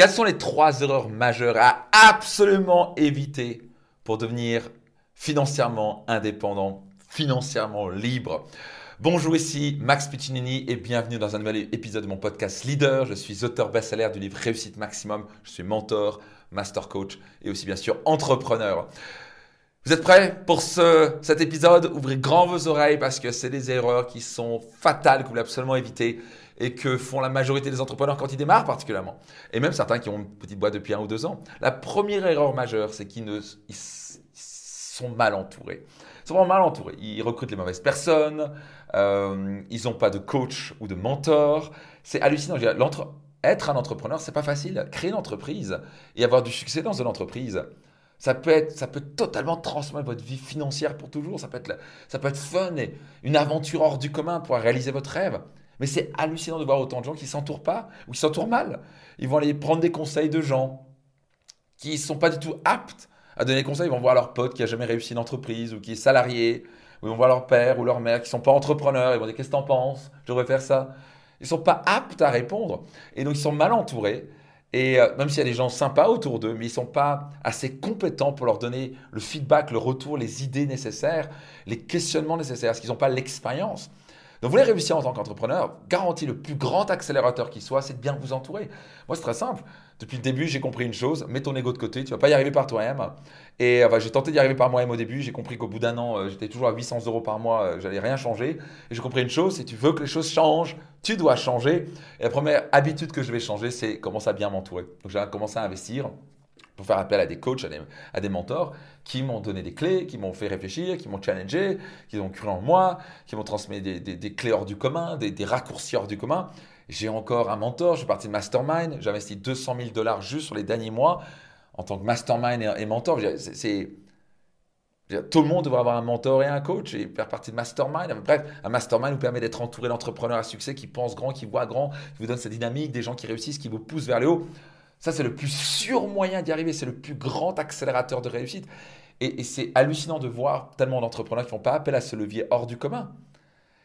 Quelles sont les trois erreurs majeures à absolument éviter pour devenir financièrement indépendant, financièrement libre? Bonjour ici Max Piccinini et bienvenue dans un nouvel épisode de mon podcast Leader. Je suis auteur best-seller du livre Réussite Maximum. Je suis mentor, master coach et aussi bien sûr entrepreneur. Vous êtes prêts pour ce, cet épisode? Ouvrez grand vos oreilles parce que c'est des erreurs qui sont fatales que vous voulez absolument éviter et que font la majorité des entrepreneurs quand ils démarrent particulièrement. Et même certains qui ont une petite boîte depuis un ou deux ans. La première erreur majeure, c'est qu'ils ne, sont mal entourés. Ils sont vraiment mal entourés. Ils recrutent les mauvaises personnes, euh, ils n'ont pas de coach ou de mentor. C'est hallucinant. Être un entrepreneur, c'est pas facile. Créer une entreprise et avoir du succès dans une entreprise, ça peut, être, ça peut totalement transformer votre vie financière pour toujours. Ça peut être, ça peut être fun et une aventure hors du commun pour réaliser votre rêve. Mais c'est hallucinant de voir autant de gens qui s'entourent pas ou qui s'entourent mal. Ils vont aller prendre des conseils de gens qui ne sont pas du tout aptes à donner des conseils. Ils vont voir leur pote qui a jamais réussi une entreprise ou qui est salarié. Ou ils vont voir leur père ou leur mère qui ne sont pas entrepreneurs. Ils vont dire Qu'est-ce que tu en penses? Je devrais faire ça. Ils ne sont pas aptes à répondre. Et donc, ils sont mal entourés. Et euh, même s'il y a des gens sympas autour d'eux, mais ils ne sont pas assez compétents pour leur donner le feedback, le retour, les idées nécessaires, les questionnements nécessaires, parce qu'ils n'ont pas l'expérience. Donc, vous voulez réussir en tant qu'entrepreneur, garantie le plus grand accélérateur qui soit, c'est de bien vous entourer. Moi, c'est très simple. Depuis le début, j'ai compris une chose mets ton ego de côté, tu vas pas y arriver par toi-même. Et euh, j'ai tenté d'y arriver par moi-même au début. J'ai compris qu'au bout d'un an, euh, j'étais toujours à 800 euros par mois, euh, j'allais rien changer. Et j'ai compris une chose si tu veux que les choses changent, tu dois changer. Et la première habitude que je vais changer, c'est commencer à bien m'entourer. Donc, j'ai commencé à investir faire appel à des coachs, à des, mentors qui m'ont donné des clés, qui m'ont fait réfléchir, qui m'ont challengé, qui ont cru en moi, qui m'ont transmis des, clés hors du commun, des, raccourcis hors du commun. J'ai encore un mentor, je suis parti de Mastermind, j'ai investi 200 000 dollars juste sur les derniers mois en tant que Mastermind et, mentor. C'est, tout le monde devrait avoir un mentor et un coach et faire partie de Mastermind. Bref, un Mastermind vous permet d'être entouré d'entrepreneurs à succès qui pensent grand, qui voient grand, qui vous donnent cette dynamique, des gens qui réussissent, qui vous poussent vers le haut. Ça, c'est le plus sûr moyen d'y arriver. C'est le plus grand accélérateur de réussite. Et, c'est hallucinant de voir tellement d'entrepreneurs qui font pas appel à ce levier hors du commun.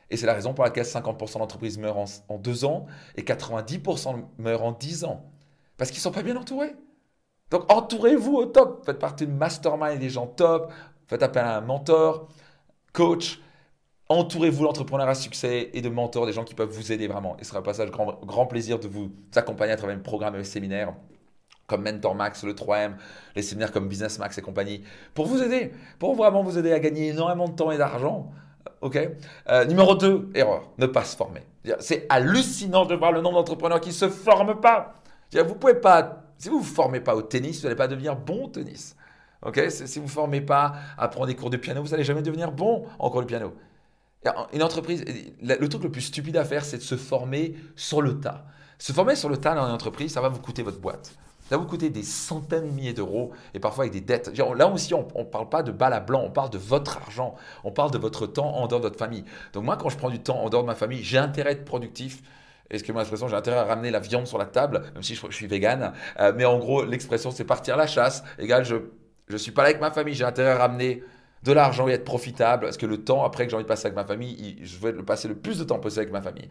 Et c'est la raison pour laquelle 50% d'entreprises meurent en, deux ans et 90% meurent en dix ans. Parce qu'ils ne sont pas bien entourés. Donc entourez-vous au top. Faites partie de mastermind des gens top. Faites appel à un mentor, coach. Entourez-vous d'entrepreneurs à succès et de mentors, des gens qui peuvent vous aider vraiment. Et ce sera un passage grand, grand plaisir de vous accompagner à travers un programme et séminaires comme Mentor Max, le 3M, les séminaires comme Business Max et compagnie, pour vous aider, pour vraiment vous aider à gagner énormément de temps et d'argent. Ok? Euh, Numéro 2, erreur, ne pas se former. C'est hallucinant de voir le nombre d'entrepreneurs qui ne se forment pas. Vous pouvez pas, si vous ne vous formez pas au tennis, vous n'allez pas devenir bon au tennis. Ok? Si vous ne formez pas à prendre des cours de piano, vous n'allez jamais devenir bon en cours de piano. Une entreprise, le truc le plus stupide à faire, c'est de se former sur le tas. Se former sur le tas dans une entreprise, ça va vous coûter votre boîte. Ça va vous coûter des centaines de milliers d'euros et parfois avec des dettes. Là aussi, on ne parle pas de balle à blanc, on parle de votre argent, on parle de votre temps en dehors de votre famille. Donc moi, quand je prends du temps en dehors de ma famille, j'ai intérêt à être productif. Excusez-moi l'expression, j'ai intérêt à ramener la viande sur la table, même si je, suis vegan. Euh, mais en gros, l'expression, c'est partir à la chasse. Égal, je ne suis pas là avec ma famille, j'ai intérêt à ramener de l'argent et être profitable, parce que le temps après que j'ai envie de passer avec ma famille, je veux le passer le plus de temps possible avec ma famille.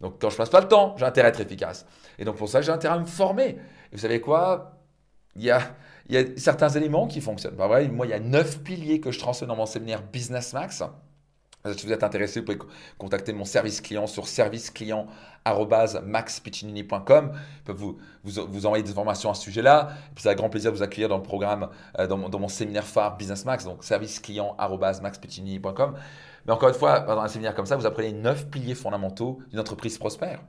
Donc quand je passe pas le temps, j'ai intérêt à être efficace. Et donc pour ça, j'ai intérêt à me former. Et vous savez quoi? Il y, a, il y a certains éléments qui fonctionnent. Bah moi, il y a neuf piliers que je transmets dans mon séminaire Business Max. Si vous êtes intéressé, vous pouvez contacter mon service client sur serviceclient.maxpiccinini.com. Je peux vous, vous, vous, envoyer des informations à ce sujet-là. C'est un grand plaisir de vous accueillir dans le programme, euh, dans, mon, séminaire phare Business Max, donc serviceclient.maxpiccinini.com. Mais encore une fois, dans un séminaire comme ça, vous apprenez neuf piliers fondamentaux d'une entreprise prospère.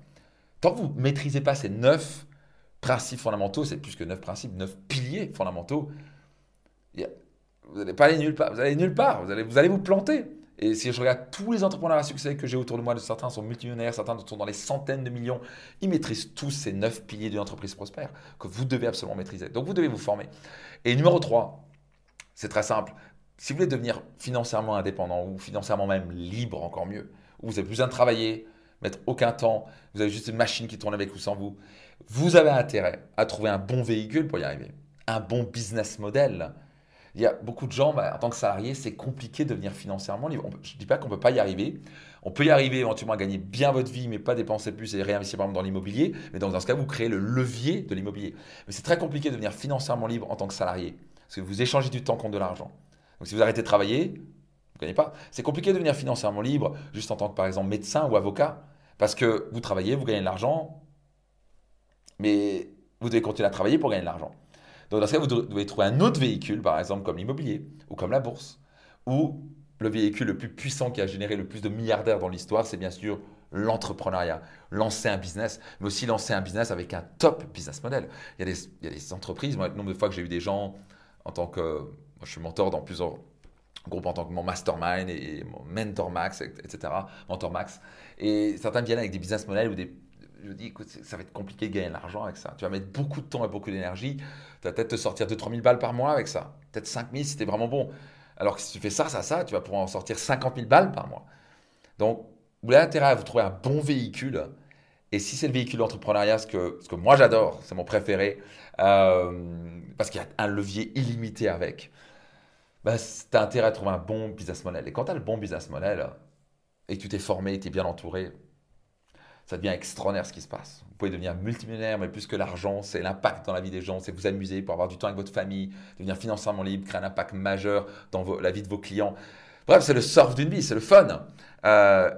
Tant que vous ne maîtrisez pas ces neuf principes fondamentaux, c'est plus que neuf principes, neuf piliers fondamentaux, vous n'allez pas aller nulle part. Vous allez nulle part. Vous allez vous, allez vous planter. Et si je regarde tous les entrepreneurs à succès que j'ai autour de moi, certains sont multimillionnaires, certains sont dans les centaines de millions, ils maîtrisent tous ces neuf piliers d'une entreprise prospère que vous devez absolument maîtriser. Donc vous devez vous former. Et numéro 3, c'est très simple. Si vous voulez devenir financièrement indépendant ou financièrement même libre, encore mieux, où vous n'avez plus besoin de travailler, mettre aucun temps, vous avez juste une machine qui tourne avec ou sans vous, vous avez intérêt à trouver un bon véhicule pour y arriver, un bon business model Il y a beaucoup de gens, bah, en tant que salarié, c'est compliqué de devenir financièrement libre. je ne dis pas qu'on ne peut pas y arriver. On peut y arriver éventuellement à gagner bien votre vie, mais pas dépenser plus et réinvestir dans l'immobilier. Mais dans, ce cas, vous créez le levier de l'immobilier. Mais c'est très compliqué de devenir financièrement libre en tant que salarié. Parce que vous échangez du temps contre de l'argent. Donc si vous arrêtez de travailler, vous ne gagnez pas. C'est compliqué de devenir financièrement libre juste en tant que par exemple médecin ou avocat. Parce que vous travaillez, vous gagnez de l'argent, mais vous devez continuer à travailler pour gagner de l'argent. Dans ce cas, vous devez trouver un autre véhicule, par exemple comme l'immobilier ou comme la bourse, ou le véhicule le plus puissant qui a généré le plus de milliardaires dans l'histoire, c'est bien sûr l'entrepreneuriat. Lancer un business, mais aussi lancer un business avec un top business model. Il y a des, entreprises, le nombre de fois que j'ai eu des gens en tant que. Je suis mentor dans plusieurs groupes en tant que mon mastermind et, mon mentor max, etc. Mentor max. Et certains viennent avec des business models ou des. Je dis, écoute, ça va être compliqué de gagner de l'argent avec ça. Tu vas mettre beaucoup de temps et beaucoup d'énergie. Tu vas peut-être te sortir 2-3 000 balles par mois avec ça. Peut-être 5 000 si tu es vraiment bon. Alors que si tu fais ça, ça, ça, tu vas pouvoir en sortir 50 000 balles par mois. Donc, vous avez intérêt à vous trouver un bon véhicule. Et si c'est le véhicule d'entrepreneuriat, ce que, ce que moi j'adore, c'est mon préféré, euh, parce qu'il y a un levier illimité avec, bah, tu as intérêt à trouver un bon business model. Et quand tu as le bon business model et que tu t'es formé, tu es bien entouré, ça devient extraordinaire ce qui se passe. Vous pouvez devenir multimillionnaire, mais plus que l'argent, c'est l'impact dans la vie des gens, c'est vous amuser pour avoir du temps avec votre famille, devenir financièrement libre, créer un impact majeur dans la vie de vos clients. Bref, c'est le surf d'une vie, c'est le fun. Euh,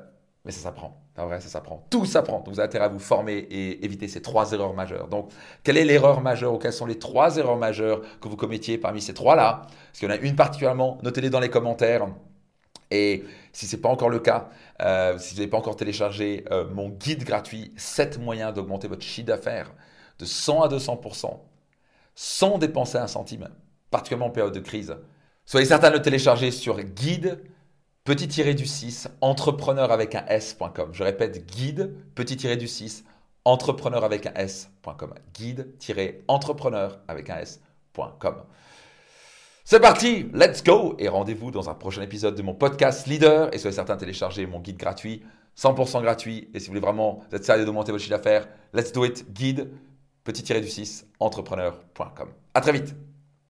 mais ça s'apprend. En vrai, ça s'apprend. Tout s'apprend. Donc, vous avez intérêt à vous former et éviter ces trois erreurs majeures. Donc, quelle est l'erreur majeure ou quelles sont les trois erreurs majeures que vous commettiez parmi ces trois-là? Parce qu'il y en a une particulièrement, notez-les dans les commentaires. Et si ce n'est pas encore le cas, euh, si vous n'avez pas encore téléchargé euh, mon guide gratuit 7 moyens d'augmenter votre chiffre d'affaires de 100 à 200% sans dépenser un centime, particulièrement en période de crise, soyez certain de le télécharger sur guide petit du 6 entrepreneur avec un s.com. Je répète guide petit du 6 entrepreneur avec un s.com. Guide entrepreneur avec un s.com. C'est parti, let's go Et rendez-vous dans un prochain épisode de mon podcast Leader. Et soyez certain de télécharger mon guide gratuit, 100% gratuit. Et si vous voulez vraiment être sérieux d'augmenter votre chiffre d'affaires, let's do it, guide, petit-du-6, entrepreneur.com. À très vite